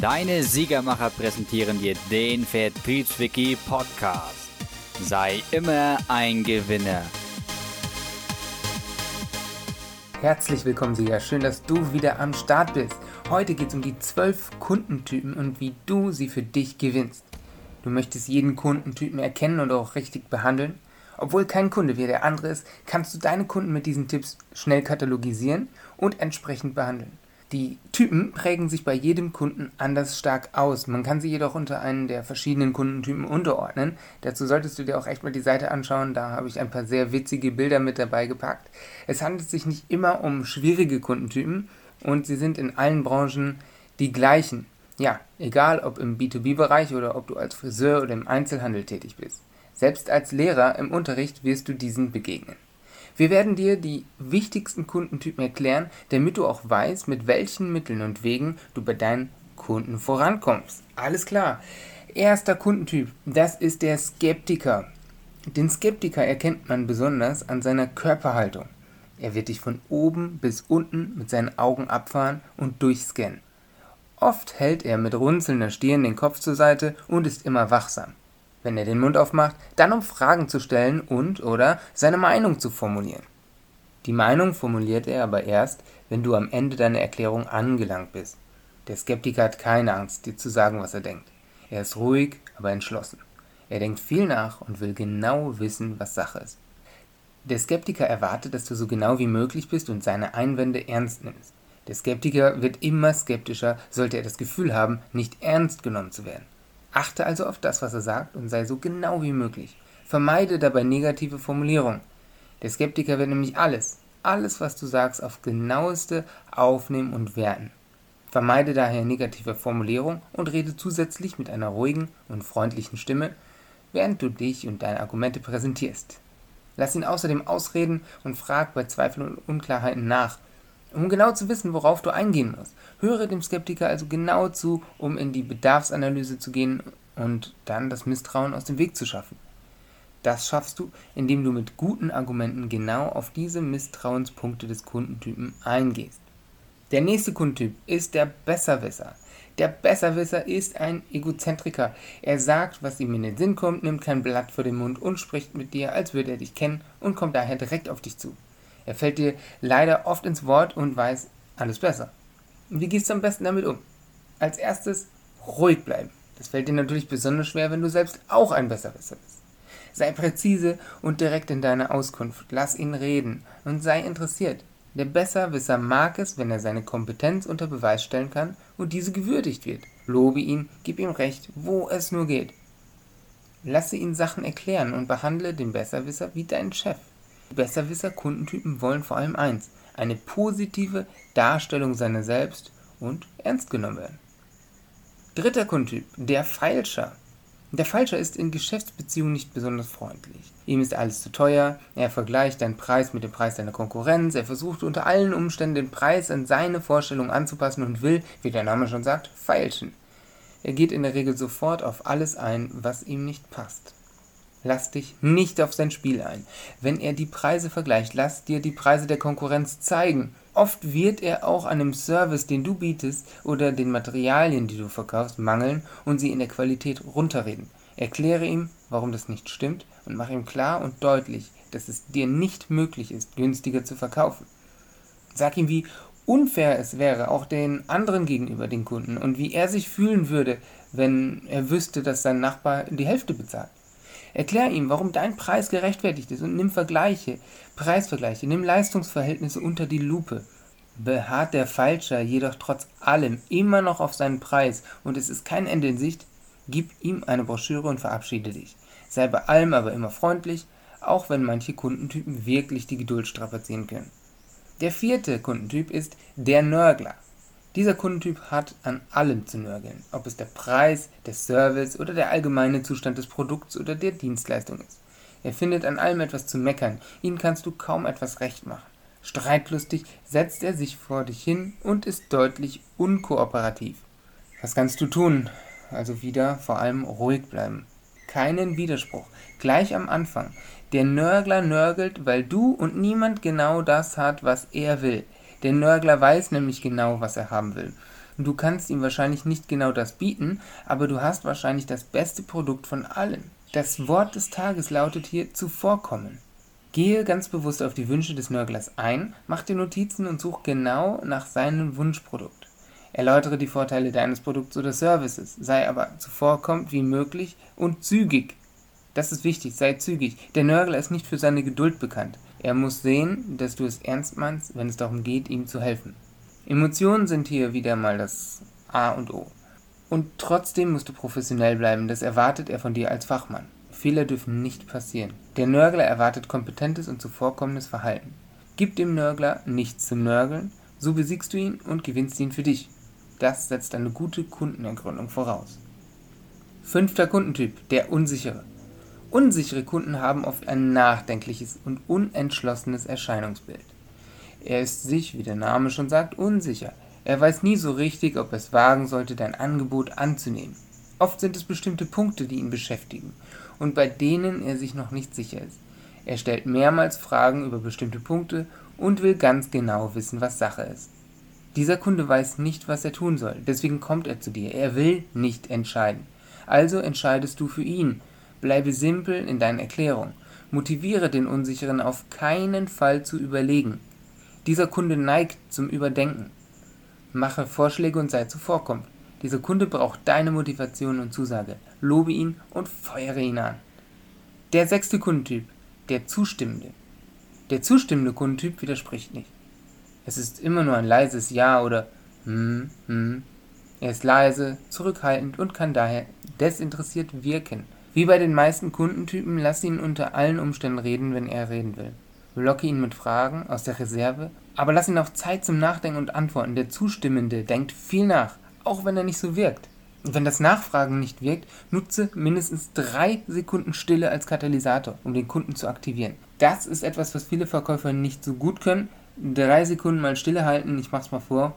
Deine Siegermacher präsentieren dir den Vertriebswiki Podcast. Sei immer ein Gewinner. Herzlich willkommen, Sieger. Schön, dass du wieder am Start bist. Heute geht es um die 12 Kundentypen und wie du sie für dich gewinnst. Du möchtest jeden Kundentypen erkennen und auch richtig behandeln. Obwohl kein Kunde wie der andere ist, kannst du deine Kunden mit diesen Tipps schnell katalogisieren und entsprechend behandeln. Die Typen prägen sich bei jedem Kunden anders stark aus. Man kann sie jedoch unter einen der verschiedenen Kundentypen unterordnen. Dazu solltest du dir auch echt mal die Seite anschauen. Da habe ich ein paar sehr witzige Bilder mit dabei gepackt. Es handelt sich nicht immer um schwierige Kundentypen und sie sind in allen Branchen die gleichen. Ja, egal ob im B2B-Bereich oder ob du als Friseur oder im Einzelhandel tätig bist. Selbst als Lehrer im Unterricht wirst du diesen begegnen. Wir werden dir die wichtigsten Kundentypen erklären, damit du auch weißt, mit welchen Mitteln und Wegen du bei deinen Kunden vorankommst. Alles klar. Erster Kundentyp, das ist der Skeptiker. Den Skeptiker erkennt man besonders an seiner Körperhaltung. Er wird dich von oben bis unten mit seinen Augen abfahren und durchscannen. Oft hält er mit runzelnder Stirn den Kopf zur Seite und ist immer wachsam wenn er den Mund aufmacht, dann um Fragen zu stellen und oder seine Meinung zu formulieren. Die Meinung formuliert er aber erst, wenn du am Ende deiner Erklärung angelangt bist. Der Skeptiker hat keine Angst, dir zu sagen, was er denkt. Er ist ruhig, aber entschlossen. Er denkt viel nach und will genau wissen, was Sache ist. Der Skeptiker erwartet, dass du so genau wie möglich bist und seine Einwände ernst nimmst. Der Skeptiker wird immer skeptischer, sollte er das Gefühl haben, nicht ernst genommen zu werden. Achte also auf das, was er sagt und sei so genau wie möglich. Vermeide dabei negative Formulierungen. Der Skeptiker wird nämlich alles, alles, was du sagst, auf genaueste aufnehmen und werten. Vermeide daher negative Formulierungen und rede zusätzlich mit einer ruhigen und freundlichen Stimme, während du dich und deine Argumente präsentierst. Lass ihn außerdem ausreden und frag bei Zweifeln und Unklarheiten nach, um genau zu wissen, worauf du eingehen musst. Höre dem Skeptiker also genau zu, um in die Bedarfsanalyse zu gehen und dann das Misstrauen aus dem Weg zu schaffen. Das schaffst du, indem du mit guten Argumenten genau auf diese Misstrauenspunkte des Kundentypen eingehst. Der nächste Kundentyp ist der Besserwisser. Der Besserwisser ist ein Egozentriker. Er sagt, was ihm in den Sinn kommt, nimmt kein Blatt vor den Mund und spricht mit dir, als würde er dich kennen und kommt daher direkt auf dich zu. Er fällt dir leider oft ins Wort und weiß alles besser. Und wie gehst du am besten damit um? Als erstes ruhig bleiben. Das fällt dir natürlich besonders schwer, wenn du selbst auch ein Besserwisser bist. Sei präzise und direkt in deiner Auskunft. Lass ihn reden und sei interessiert. Der Besserwisser mag es, wenn er seine Kompetenz unter Beweis stellen kann und diese gewürdigt wird. Lobe ihn, gib ihm Recht, wo es nur geht. Lasse ihn Sachen erklären und behandle den Besserwisser wie deinen Chef. Besserwisser-Kundentypen wollen vor allem eins: eine positive Darstellung seiner selbst und ernst genommen werden. Dritter Kundentyp, der Feilscher. Der Falscher ist in Geschäftsbeziehungen nicht besonders freundlich. Ihm ist alles zu teuer, er vergleicht deinen Preis mit dem Preis deiner Konkurrenz, er versucht unter allen Umständen den Preis an seine Vorstellung anzupassen und will, wie der Name schon sagt, feilschen. Er geht in der Regel sofort auf alles ein, was ihm nicht passt. Lass dich nicht auf sein Spiel ein. Wenn er die Preise vergleicht, lass dir die Preise der Konkurrenz zeigen. Oft wird er auch an dem Service, den du bietest oder den Materialien, die du verkaufst, mangeln und sie in der Qualität runterreden. Erkläre ihm, warum das nicht stimmt und mach ihm klar und deutlich, dass es dir nicht möglich ist, günstiger zu verkaufen. Sag ihm, wie unfair es wäre, auch den anderen gegenüber den Kunden und wie er sich fühlen würde, wenn er wüsste, dass sein Nachbar die Hälfte bezahlt. Erklär ihm, warum dein Preis gerechtfertigt ist und nimm Vergleiche, Preisvergleiche, nimm Leistungsverhältnisse unter die Lupe. Beharrt der Falscher jedoch trotz allem immer noch auf seinen Preis und es ist kein Ende in Sicht, gib ihm eine Broschüre und verabschiede dich. Sei bei allem aber immer freundlich, auch wenn manche Kundentypen wirklich die Geduld strapazieren können. Der vierte Kundentyp ist der Nörgler. Dieser Kundentyp hat an allem zu nörgeln, ob es der Preis, der Service oder der allgemeine Zustand des Produkts oder der Dienstleistung ist. Er findet an allem etwas zu meckern, ihm kannst du kaum etwas recht machen. Streitlustig setzt er sich vor dich hin und ist deutlich unkooperativ. Was kannst du tun? Also wieder vor allem ruhig bleiben. Keinen Widerspruch. Gleich am Anfang. Der Nörgler nörgelt, weil du und niemand genau das hat, was er will. Der Nörgler weiß nämlich genau, was er haben will. Du kannst ihm wahrscheinlich nicht genau das bieten, aber du hast wahrscheinlich das beste Produkt von allen. Das Wort des Tages lautet hier zuvorkommen. Gehe ganz bewusst auf die Wünsche des Nörglers ein, mach dir Notizen und such genau nach seinem Wunschprodukt. Erläutere die Vorteile deines Produkts oder Services, sei aber zuvorkommend wie möglich und zügig. Das ist wichtig, sei zügig. Der Nörgler ist nicht für seine Geduld bekannt. Er muss sehen, dass du es ernst meinst, wenn es darum geht, ihm zu helfen. Emotionen sind hier wieder mal das A und O. Und trotzdem musst du professionell bleiben, das erwartet er von dir als Fachmann. Fehler dürfen nicht passieren. Der Nörgler erwartet kompetentes und zuvorkommendes Verhalten. Gib dem Nörgler nichts zum Nörgeln, so besiegst du ihn und gewinnst ihn für dich. Das setzt eine gute Kundenergründung voraus. Fünfter Kundentyp, der unsichere. Unsichere Kunden haben oft ein nachdenkliches und unentschlossenes Erscheinungsbild. Er ist sich, wie der Name schon sagt, unsicher. Er weiß nie so richtig, ob er es wagen sollte, dein Angebot anzunehmen. Oft sind es bestimmte Punkte, die ihn beschäftigen und bei denen er sich noch nicht sicher ist. Er stellt mehrmals Fragen über bestimmte Punkte und will ganz genau wissen, was Sache ist. Dieser Kunde weiß nicht, was er tun soll, deswegen kommt er zu dir. Er will nicht entscheiden. Also entscheidest du für ihn. Bleibe simpel in deinen Erklärungen. Motiviere den Unsicheren auf keinen Fall zu überlegen. Dieser Kunde neigt zum Überdenken. Mache Vorschläge und sei zuvorkommt. Dieser Kunde braucht deine Motivation und Zusage. Lobe ihn und feuere ihn an. Der sechste Kundentyp, der Zustimmende. Der zustimmende Kundentyp widerspricht nicht. Es ist immer nur ein leises Ja oder hm, hm. Er ist leise, zurückhaltend und kann daher desinteressiert wirken. Wie bei den meisten Kundentypen, lass ihn unter allen Umständen reden, wenn er reden will. Locke ihn mit Fragen aus der Reserve, aber lass ihn auch Zeit zum Nachdenken und Antworten. Der Zustimmende denkt viel nach, auch wenn er nicht so wirkt. Und wenn das Nachfragen nicht wirkt, nutze mindestens drei Sekunden Stille als Katalysator, um den Kunden zu aktivieren. Das ist etwas, was viele Verkäufer nicht so gut können. Drei Sekunden mal Stille halten, ich mach's mal vor.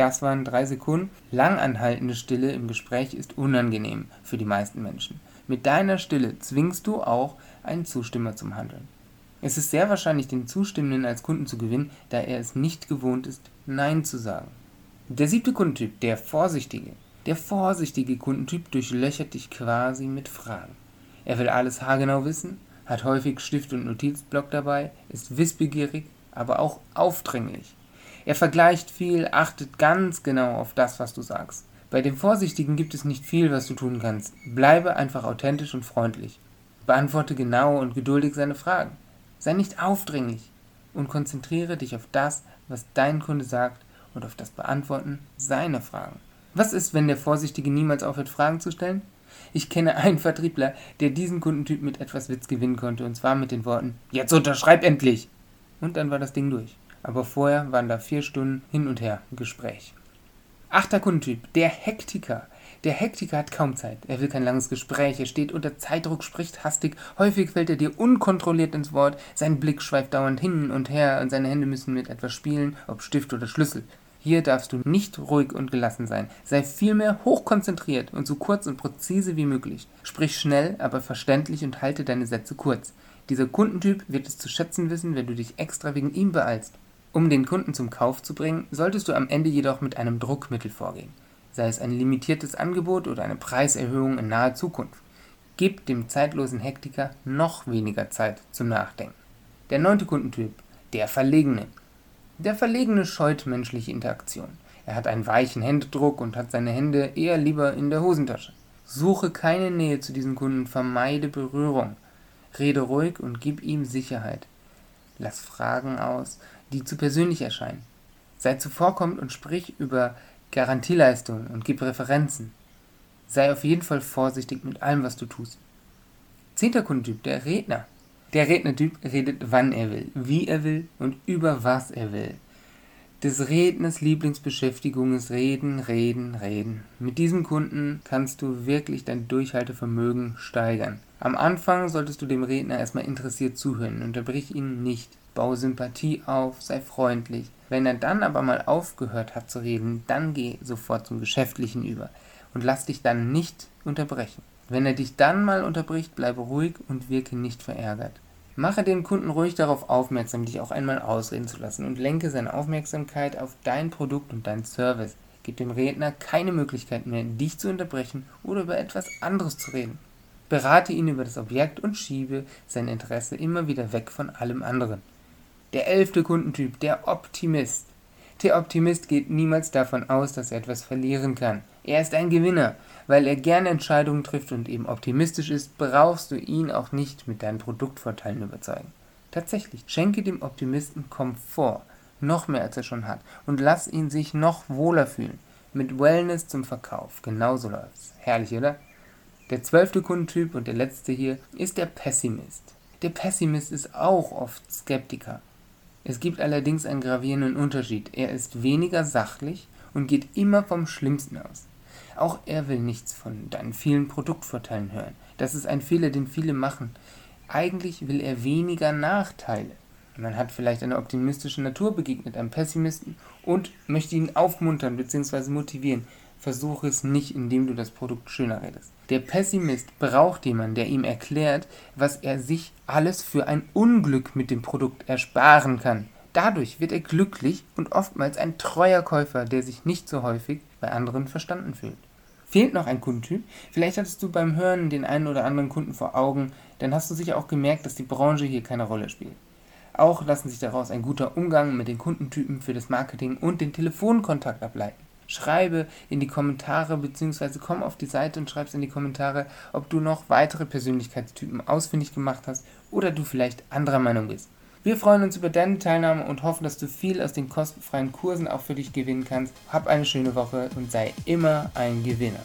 Das waren drei Sekunden. Langanhaltende Stille im Gespräch ist unangenehm für die meisten Menschen. Mit deiner Stille zwingst du auch einen Zustimmer zum Handeln. Es ist sehr wahrscheinlich, den Zustimmenden als Kunden zu gewinnen, da er es nicht gewohnt ist, Nein zu sagen. Der siebte Kundentyp, der Vorsichtige. Der vorsichtige Kundentyp durchlöchert dich quasi mit Fragen. Er will alles haargenau wissen, hat häufig Stift und Notizblock dabei, ist wissbegierig, aber auch aufdringlich. Er vergleicht viel, achtet ganz genau auf das, was du sagst. Bei dem Vorsichtigen gibt es nicht viel, was du tun kannst. Bleibe einfach authentisch und freundlich. Beantworte genau und geduldig seine Fragen. Sei nicht aufdringlich und konzentriere dich auf das, was dein Kunde sagt und auf das Beantworten seiner Fragen. Was ist, wenn der Vorsichtige niemals aufhört, Fragen zu stellen? Ich kenne einen Vertriebler, der diesen Kundentyp mit etwas Witz gewinnen konnte, und zwar mit den Worten: Jetzt unterschreib endlich! Und dann war das Ding durch. Aber vorher waren da vier Stunden hin und her Gespräch. Achter Kundentyp, der Hektiker. Der Hektiker hat kaum Zeit. Er will kein langes Gespräch. Er steht unter Zeitdruck, spricht hastig. Häufig fällt er dir unkontrolliert ins Wort. Sein Blick schweift dauernd hin und her und seine Hände müssen mit etwas spielen, ob Stift oder Schlüssel. Hier darfst du nicht ruhig und gelassen sein. Sei vielmehr hochkonzentriert und so kurz und präzise wie möglich. Sprich schnell, aber verständlich und halte deine Sätze kurz. Dieser Kundentyp wird es zu schätzen wissen, wenn du dich extra wegen ihm beeilst. Um den Kunden zum Kauf zu bringen, solltest du am Ende jedoch mit einem Druckmittel vorgehen sei es ein limitiertes Angebot oder eine Preiserhöhung in naher Zukunft. Gib dem zeitlosen Hektiker noch weniger Zeit zum Nachdenken. Der neunte Kundentyp, der Verlegene. Der Verlegene scheut menschliche Interaktion. Er hat einen weichen Händedruck und hat seine Hände eher lieber in der Hosentasche. Suche keine Nähe zu diesem Kunden, vermeide Berührung. Rede ruhig und gib ihm Sicherheit. Lass Fragen aus, die zu persönlich erscheinen. Sei zuvorkommend und sprich über Garantieleistungen und gib Referenzen. Sei auf jeden Fall vorsichtig mit allem, was du tust. Zehnter Kundentyp, der Redner. Der Rednertyp redet, wann er will, wie er will und über was er will. Des Redners Lieblingsbeschäftigung ist Reden, Reden, Reden. Mit diesem Kunden kannst du wirklich dein Durchhaltevermögen steigern. Am Anfang solltest du dem Redner erstmal interessiert zuhören, unterbrich ihn nicht. Bau Sympathie auf, sei freundlich. Wenn er dann aber mal aufgehört hat zu reden, dann geh sofort zum Geschäftlichen über und lass dich dann nicht unterbrechen. Wenn er dich dann mal unterbricht, bleibe ruhig und wirke nicht verärgert. Mache den Kunden ruhig darauf aufmerksam, dich auch einmal ausreden zu lassen und lenke seine Aufmerksamkeit auf dein Produkt und deinen Service. Gib dem Redner keine Möglichkeit mehr, dich zu unterbrechen oder über etwas anderes zu reden. Berate ihn über das Objekt und schiebe sein Interesse immer wieder weg von allem anderen. Der elfte Kundentyp, der Optimist. Der Optimist geht niemals davon aus, dass er etwas verlieren kann. Er ist ein Gewinner. Weil er gerne Entscheidungen trifft und eben optimistisch ist, brauchst du ihn auch nicht mit deinen Produktvorteilen überzeugen. Tatsächlich, schenke dem Optimisten Komfort, noch mehr als er schon hat, und lass ihn sich noch wohler fühlen. Mit Wellness zum Verkauf. Genauso läuft's. Herrlich, oder? Der zwölfte Kundentyp und der letzte hier ist der Pessimist. Der Pessimist ist auch oft Skeptiker. Es gibt allerdings einen gravierenden Unterschied. Er ist weniger sachlich und geht immer vom Schlimmsten aus. Auch er will nichts von deinen vielen Produktvorteilen hören. Das ist ein Fehler, den viele machen. Eigentlich will er weniger Nachteile. Man hat vielleicht eine optimistische Natur begegnet, einem Pessimisten, und möchte ihn aufmuntern bzw. motivieren. Versuche es nicht, indem du das Produkt schöner redest. Der Pessimist braucht jemanden, der ihm erklärt, was er sich alles für ein Unglück mit dem Produkt ersparen kann. Dadurch wird er glücklich und oftmals ein treuer Käufer, der sich nicht so häufig bei anderen verstanden fühlt. Fehlt noch ein Kundentyp? Vielleicht hattest du beim Hören den einen oder anderen Kunden vor Augen, dann hast du sicher auch gemerkt, dass die Branche hier keine Rolle spielt. Auch lassen sich daraus ein guter Umgang mit den Kundentypen für das Marketing und den Telefonkontakt ableiten. Schreibe in die Kommentare bzw. komm auf die Seite und schreib's in die Kommentare, ob du noch weitere Persönlichkeitstypen ausfindig gemacht hast oder du vielleicht anderer Meinung bist. Wir freuen uns über deine Teilnahme und hoffen, dass du viel aus den kostenfreien Kursen auch für dich gewinnen kannst. Hab eine schöne Woche und sei immer ein Gewinner.